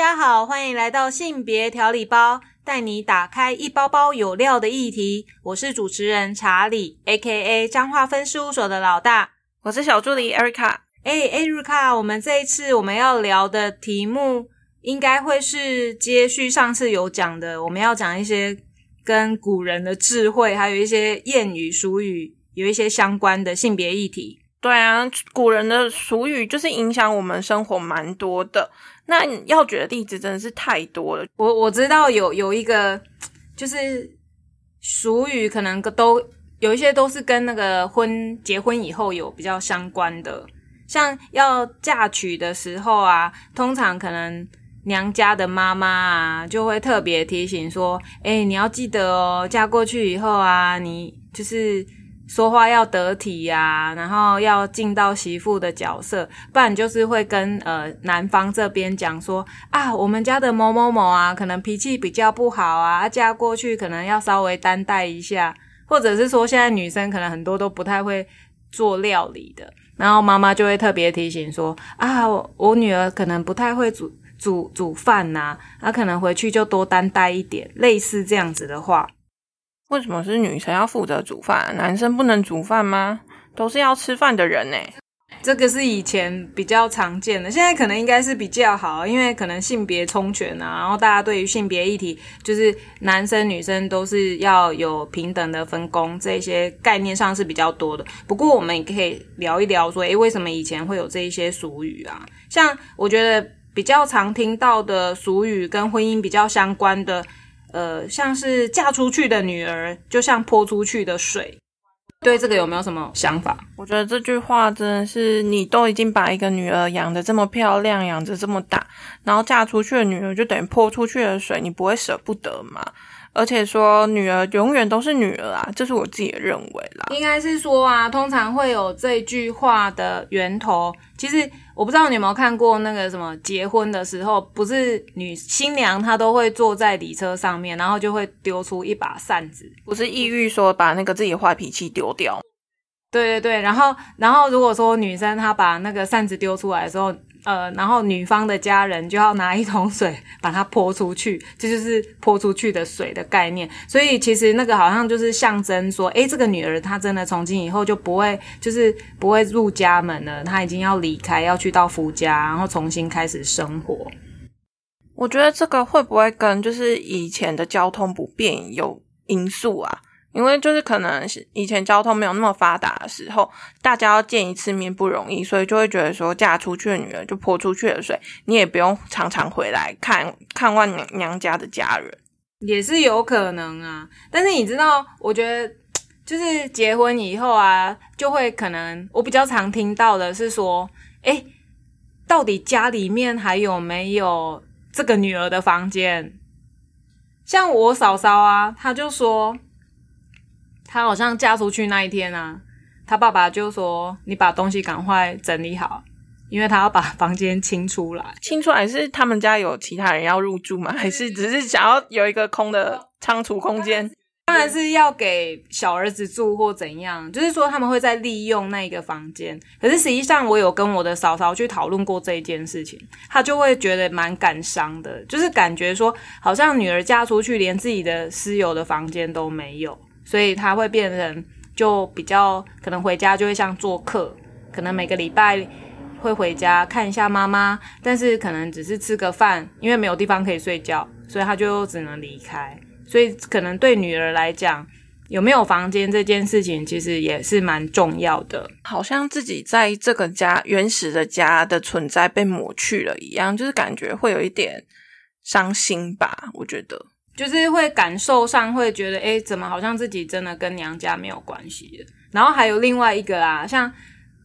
家好，欢迎来到性别调理包，带你打开一包包有料的议题。我是主持人查理，A.K.A. 彰化分事务所的老大。我是小助理 Erica。哎，Erica，我们这一次我们要聊的题目，应该会是接续上次有讲的，我们要讲一些跟古人的智慧，还有一些谚语俗语，有一些相关的性别议题。对啊，古人的俗语就是影响我们生活蛮多的。那要举的例子真的是太多了。我我知道有有一个就是俗语，可能都有一些都是跟那个婚结婚以后有比较相关的，像要嫁娶的时候啊，通常可能娘家的妈妈啊就会特别提醒说：“哎，你要记得哦，嫁过去以后啊，你就是。”说话要得体呀，然后要尽到媳妇的角色，不然就是会跟呃男方这边讲说啊，我们家的某某某啊，可能脾气比较不好啊，嫁过去可能要稍微担待一下，或者是说现在女生可能很多都不太会做料理的，然后妈妈就会特别提醒说啊，我女儿可能不太会煮煮煮饭呐，她可能回去就多担待一点，类似这样子的话。为什么是女生要负责煮饭，男生不能煮饭吗？都是要吃饭的人呢。这个是以前比较常见的，现在可能应该是比较好，因为可能性别充权啊，然后大家对于性别议题，就是男生女生都是要有平等的分工，这些概念上是比较多的。不过我们也可以聊一聊，说，诶，为什么以前会有这一些俗语啊？像我觉得比较常听到的俗语，跟婚姻比较相关的。呃，像是嫁出去的女儿，就像泼出去的水。对这个有没有什么想法？我觉得这句话真的是，你都已经把一个女儿养得这么漂亮，养得这么大，然后嫁出去的女儿就等于泼出去的水，你不会舍不得吗？而且说女儿永远都是女儿啊，这是我自己的认为啦。应该是说啊，通常会有这句话的源头。其实我不知道你有没有看过那个什么结婚的时候，不是女新娘她都会坐在礼车上面，然后就会丢出一把扇子，不是抑郁说把那个自己坏脾气丢掉。对对对，然后然后如果说女生她把那个扇子丢出来的时候。呃，然后女方的家人就要拿一桶水把它泼出去，这就是泼出去的水的概念。所以其实那个好像就是象征说，诶，这个女儿她真的从今以后就不会，就是不会入家门了，她已经要离开，要去到夫家，然后重新开始生活。我觉得这个会不会跟就是以前的交通不便有因素啊？因为就是可能以前交通没有那么发达的时候，大家要见一次面不容易，所以就会觉得说嫁出去的女儿就泼出去的水，你也不用常常回来看看望娘娘家的家人，也是有可能啊。但是你知道，我觉得就是结婚以后啊，就会可能我比较常听到的是说，哎，到底家里面还有没有这个女儿的房间？像我嫂嫂啊，她就说。她好像嫁出去那一天啊，她爸爸就说：“你把东西赶快整理好，因为他要把房间清出来。清出来是他们家有其他人要入住吗？还是只是想要有一个空的仓储空间？当然是要给小儿子住或怎样。就是说他们会在利用那个房间。可是实际上，我有跟我的嫂嫂去讨论过这一件事情，她就会觉得蛮感伤的，就是感觉说好像女儿嫁出去，连自己的私有的房间都没有。”所以他会变成就比较可能回家就会像做客，可能每个礼拜会回家看一下妈妈，但是可能只是吃个饭，因为没有地方可以睡觉，所以他就只能离开。所以可能对女儿来讲，有没有房间这件事情其实也是蛮重要的，好像自己在这个家原始的家的存在被抹去了一样，就是感觉会有一点伤心吧，我觉得。就是会感受上会觉得，哎，怎么好像自己真的跟娘家没有关系然后还有另外一个啊，像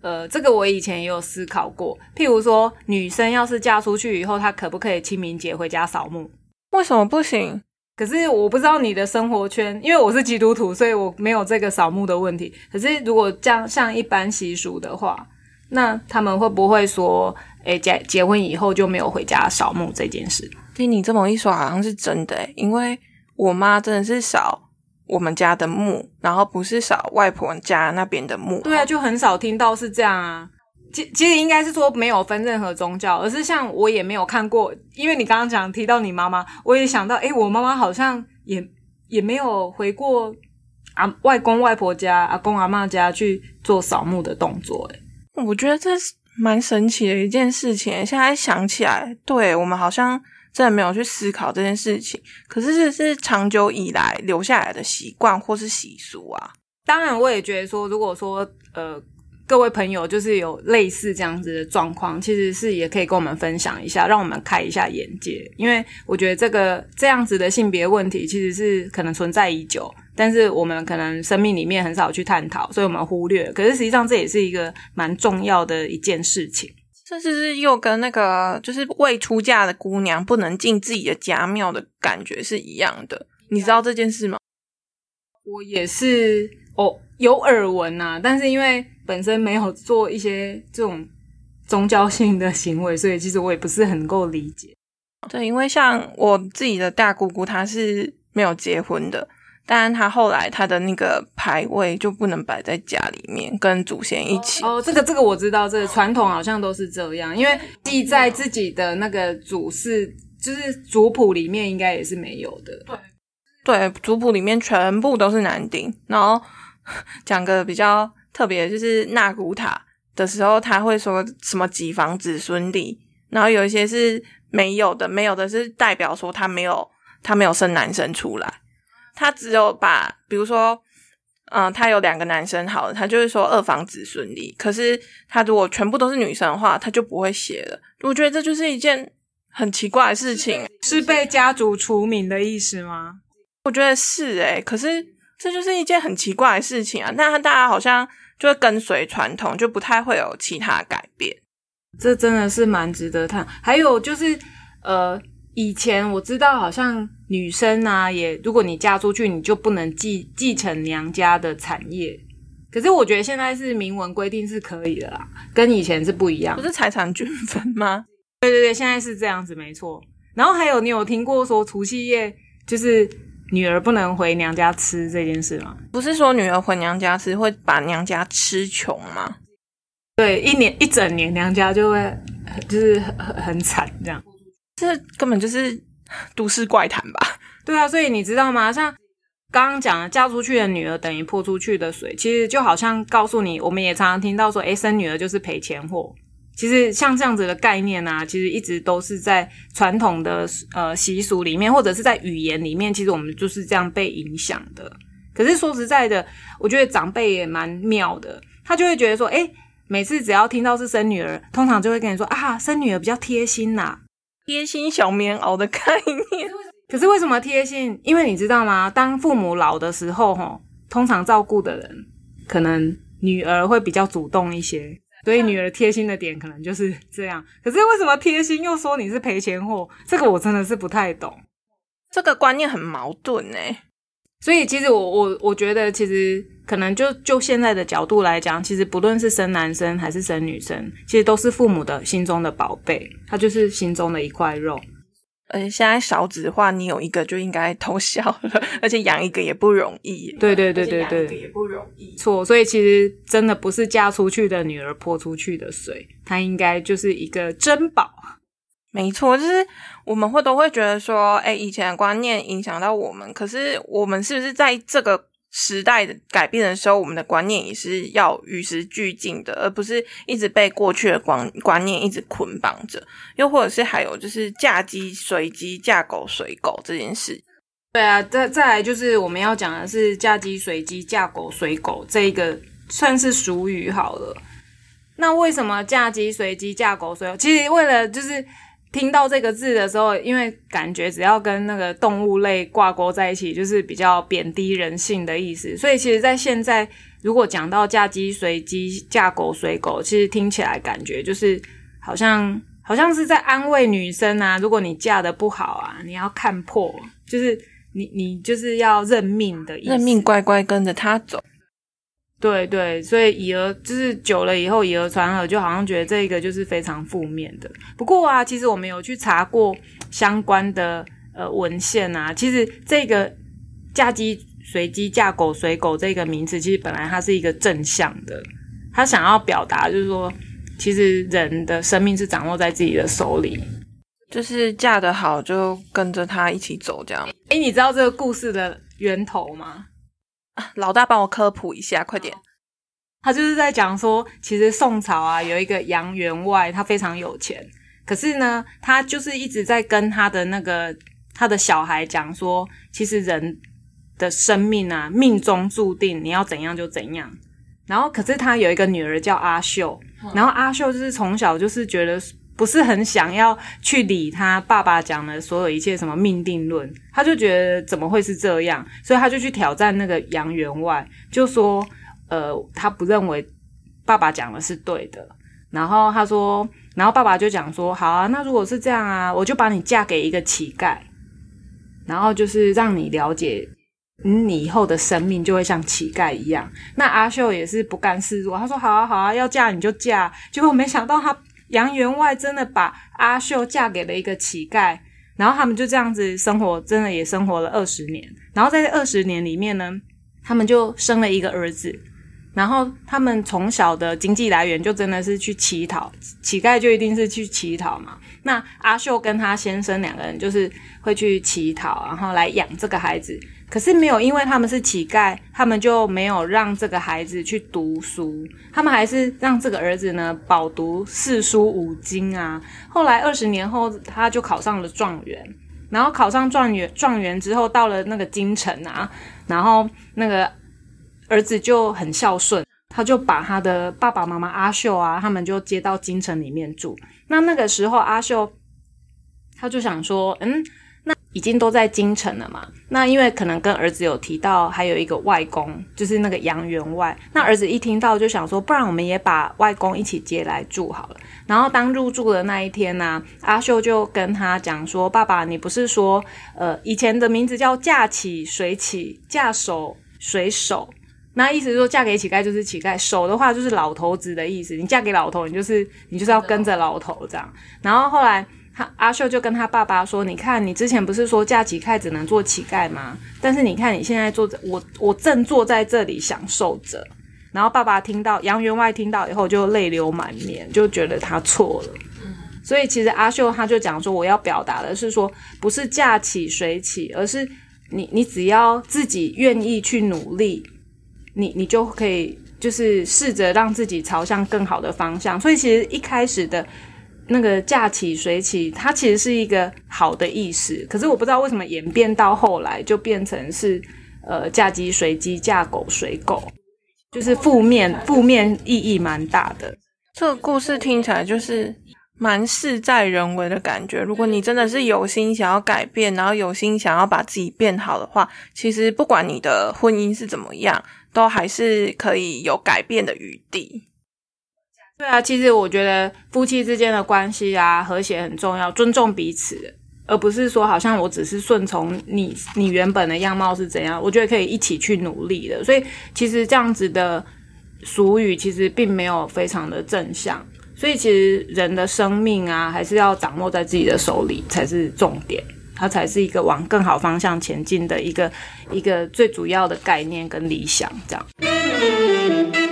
呃，这个我以前也有思考过，譬如说，女生要是嫁出去以后，她可不可以清明节回家扫墓？为什么不行？可是我不知道你的生活圈，因为我是基督徒，所以我没有这个扫墓的问题。可是如果这样像一般习俗的话，那他们会不会说，哎，结结婚以后就没有回家扫墓这件事？听你这么一说，好像是真的诶因为我妈真的是扫我们家的墓，然后不是扫外婆家那边的墓。对啊，就很少听到是这样啊。其其实应该是说没有分任何宗教，而是像我也没有看过，因为你刚刚讲提到你妈妈，我也想到，诶，我妈妈好像也也没有回过啊外公外婆家、阿公阿妈家去做扫墓的动作，诶。我觉得这是蛮神奇的一件事情。现在想起来，对我们好像真的没有去思考这件事情，可是这是长久以来留下来的习惯或是习俗啊。当然，我也觉得说，如果说呃。各位朋友，就是有类似这样子的状况，其实是也可以跟我们分享一下，让我们开一下眼界。因为我觉得这个这样子的性别问题，其实是可能存在已久，但是我们可能生命里面很少去探讨，所以我们忽略。可是实际上，这也是一个蛮重要的一件事情。这是是又跟那个就是未出嫁的姑娘不能进自己的家庙的感觉是一样的。你知道这件事吗？我也是哦，有耳闻呐，但是因为。本身没有做一些这种宗教性的行为，所以其实我也不是很够理解。对，因为像我自己的大姑姑，她是没有结婚的，但他后来他的那个牌位就不能摆在家里面，跟祖先一起。哦，这个这个我知道，这个传统好像都是这样，因为记在自己的那个祖室就是族谱里面应该也是没有的。对，对，族谱里面全部都是男丁。然后讲个比较。特别就是纳古塔的时候，他会说什么几房子孙立，然后有一些是没有的，没有的是代表说他没有他没有生男生出来，他只有把比如说，嗯，他有两个男生，好了，他就是说二房子顺利。可是他如果全部都是女生的话，他就不会写了。我觉得这就是一件很奇怪的事情，是被家族除名的意思吗？我觉得是诶，可是这就是一件很奇怪的事情啊。那大家好像。就会跟随传统，就不太会有其他改变。这真的是蛮值得探。还有就是，呃，以前我知道好像女生啊，也如果你嫁出去，你就不能继继承娘家的产业。可是我觉得现在是明文规定是可以的啦，跟以前是不一样。不是财产均分吗？对对对，现在是这样子，没错。然后还有，你有听过说除夕夜就是？女儿不能回娘家吃这件事吗？不是说女儿回娘家吃会把娘家吃穷吗？对，一年一整年娘家就会就是很很惨这样。这根本就是 都市怪谈吧？对啊，所以你知道吗？像刚刚讲的，嫁出去的女儿等于泼出去的水，其实就好像告诉你，我们也常常听到说，哎，生女儿就是赔钱货。其实像这样子的概念啊，其实一直都是在传统的呃习俗里面，或者是在语言里面，其实我们就是这样被影响的。可是说实在的，我觉得长辈也蛮妙的，他就会觉得说，哎，每次只要听到是生女儿，通常就会跟你说啊，生女儿比较贴心呐，贴心小棉袄的概念。可是为什么贴心？因为你知道吗？当父母老的时候，哈，通常照顾的人可能女儿会比较主动一些。所以女儿贴心的点可能就是这样，可是为什么贴心又说你是赔钱货？这个我真的是不太懂，这个观念很矛盾呢。所以其实我我我觉得，其实可能就就现在的角度来讲，其实不论是生男生还是生女生，其实都是父母的心中的宝贝，他就是心中的一块肉。而且现在少子化，你有一个就应该偷笑了，而且养一个也不容易。对对对对对，也不容易。错，所以其实真的不是嫁出去的女儿泼出去的水，它应该就是一个珍宝。没错，就是我们会都会觉得说，哎，以前的观念影响到我们，可是我们是不是在这个？时代的改变的时候，我们的观念也是要与时俱进的，而不是一直被过去的观观念一直捆绑着。又或者是还有就是嫁鸡随鸡，嫁狗随狗这件事。对啊，再再来就是我们要讲的是嫁鸡随鸡，嫁狗随狗这一个算是俗语好了。那为什么嫁鸡随鸡，嫁狗随狗？其实为了就是。听到这个字的时候，因为感觉只要跟那个动物类挂钩在一起，就是比较贬低人性的意思。所以，其实，在现在，如果讲到嫁鸡随鸡、嫁狗随狗，其实听起来感觉就是好像好像是在安慰女生啊。如果你嫁的不好啊，你要看破，就是你你就是要认命的意思，认命，乖乖跟着他走。对对，所以以讹就是久了以后以讹传讹，就好像觉得这个就是非常负面的。不过啊，其实我们有去查过相关的呃文献啊，其实这个嫁鸡随鸡、嫁狗随狗这个名词，其实本来它是一个正向的，他想要表达就是说，其其实人的生命是掌握在自己的手里。就是嫁得好就跟着他一起走，这样。哎，你知道这个故事的源头吗？老大帮我科普一下，快点。他就是在讲说，其实宋朝啊有一个杨员外，他非常有钱，可是呢，他就是一直在跟他的那个他的小孩讲说，其实人的生命啊，命中注定你要怎样就怎样。然后，可是他有一个女儿叫阿秀，然后阿秀就是从小就是觉得。不是很想要去理他爸爸讲的所有一切什么命定论，他就觉得怎么会是这样，所以他就去挑战那个杨员外，就说，呃，他不认为爸爸讲的是对的。然后他说，然后爸爸就讲说，好啊，那如果是这样啊，我就把你嫁给一个乞丐，然后就是让你了解，你以后的生命就会像乞丐一样。那阿秀也是不甘示弱，他说好啊好啊，要嫁你就嫁。结果没想到他。杨员外真的把阿秀嫁给了一个乞丐，然后他们就这样子生活，真的也生活了二十年。然后在这二十年里面呢，他们就生了一个儿子。然后他们从小的经济来源就真的是去乞讨，乞丐就一定是去乞讨嘛。那阿秀跟他先生两个人就是会去乞讨，然后来养这个孩子。可是没有，因为他们是乞丐，他们就没有让这个孩子去读书，他们还是让这个儿子呢饱读四书五经啊。后来二十年后，他就考上了状元，然后考上状元状元之后，到了那个京城啊，然后那个儿子就很孝顺，他就把他的爸爸妈妈阿秀啊，他们就接到京城里面住。那那个时候，阿秀他就想说，嗯。已经都在京城了嘛？那因为可能跟儿子有提到，还有一个外公，就是那个杨员外。那儿子一听到就想说，不然我们也把外公一起接来住好了。然后当入住的那一天呢，阿秀就跟他讲说：“爸爸，你不是说，呃，以前的名字叫嫁起水起，嫁手水手？那意思是说，嫁给乞丐就是乞丐，守的话就是老头子的意思。你嫁给老头，你就是你就是要跟着老头这样。然后后来。”他阿秀就跟他爸爸说：“你看，你之前不是说嫁乞丐只能做乞丐吗？但是你看你现在坐着，我我正坐在这里享受着。”然后爸爸听到杨员外听到以后就泪流满面，就觉得他错了。所以其实阿秀他就讲说：“我要表达的是说，不是嫁起谁起，而是你你只要自己愿意去努力，你你就可以就是试着让自己朝向更好的方向。所以其实一开始的。”那个嫁起水起，它其实是一个好的意思，可是我不知道为什么演变到后来就变成是呃嫁鸡随鸡，嫁狗随狗，就是负面负面意义蛮大的。这个故事听起来就是蛮事在人为的感觉。如果你真的是有心想要改变，然后有心想要把自己变好的话，其实不管你的婚姻是怎么样，都还是可以有改变的余地。对啊，其实我觉得夫妻之间的关系啊，和谐很重要，尊重彼此，而不是说好像我只是顺从你，你原本的样貌是怎样，我觉得可以一起去努力的。所以其实这样子的俗语其实并没有非常的正向。所以其实人的生命啊，还是要掌握在自己的手里才是重点，它才是一个往更好方向前进的一个一个最主要的概念跟理想，这样。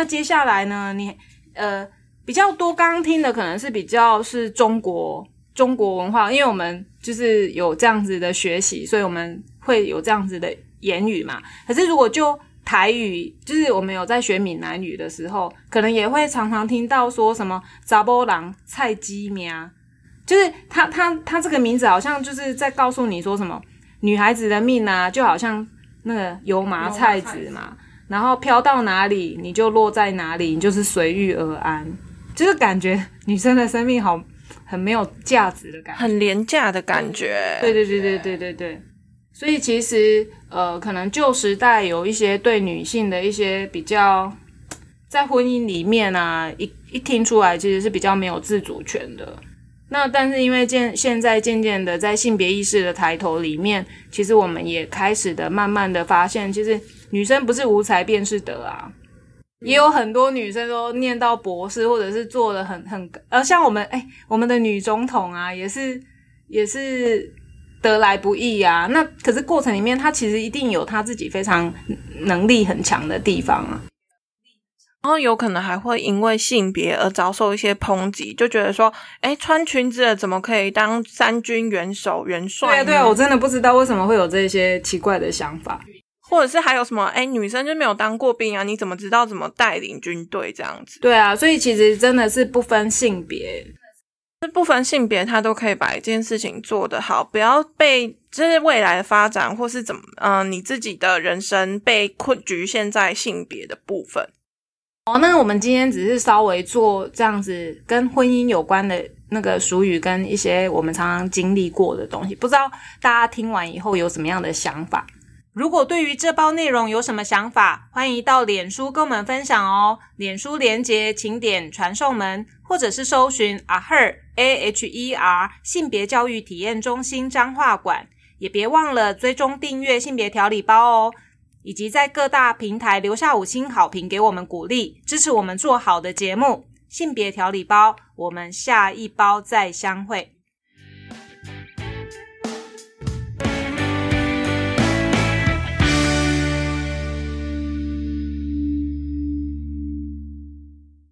那接下来呢？你呃比较多刚刚听的可能是比较是中国中国文化，因为我们就是有这样子的学习，所以我们会有这样子的言语嘛。可是如果就台语，就是我们有在学闽南语的时候，可能也会常常听到说什么“杂波郎菜鸡苗”，就是他他他这个名字好像就是在告诉你说什么女孩子的命啊，就好像那个油麻菜籽嘛。然后飘到哪里，你就落在哪里，你就是随遇而安，就是感觉女生的生命好很没有价值的感觉，很廉价的感觉。对对对对对对对。所以其实呃，可能旧时代有一些对女性的一些比较，在婚姻里面啊，一一听出来其实是比较没有自主权的。那但是因为渐现在渐渐的在性别意识的抬头里面，其实我们也开始的慢慢的发现，其实。女生不是无才便是德啊，也有很多女生都念到博士，或者是做的很很呃，像我们哎，我们的女总统啊，也是也是得来不易啊。那可是过程里面，她其实一定有她自己非常能力很强的地方啊。然后有可能还会因为性别而遭受一些抨击，就觉得说，哎，穿裙子的怎么可以当三军元首元帅？对啊，对啊，我真的不知道为什么会有这些奇怪的想法，或者是还有什么，哎，女生就没有当过兵啊？你怎么知道怎么带领军队这样子？对啊，所以其实真的是不分性别，是不分性别，他都可以把一件事情做得好，不要被就是未来的发展或是怎么，嗯，你自己的人生被困局限在性别的部分。哦，那我们今天只是稍微做这样子跟婚姻有关的那个俗语，跟一些我们常常经历过的东西，不知道大家听完以后有什么样的想法？如果对于这包内容有什么想法，欢迎到脸书跟我们分享哦。脸书连接请点传送门，或者是搜寻 Aher A h e r 性别教育体验中心彰化馆，也别忘了追踪订阅性别调理包哦。以及在各大平台留下五星好评，给我们鼓励，支持我们做好的节目。性别调理包，我们下一包再相会。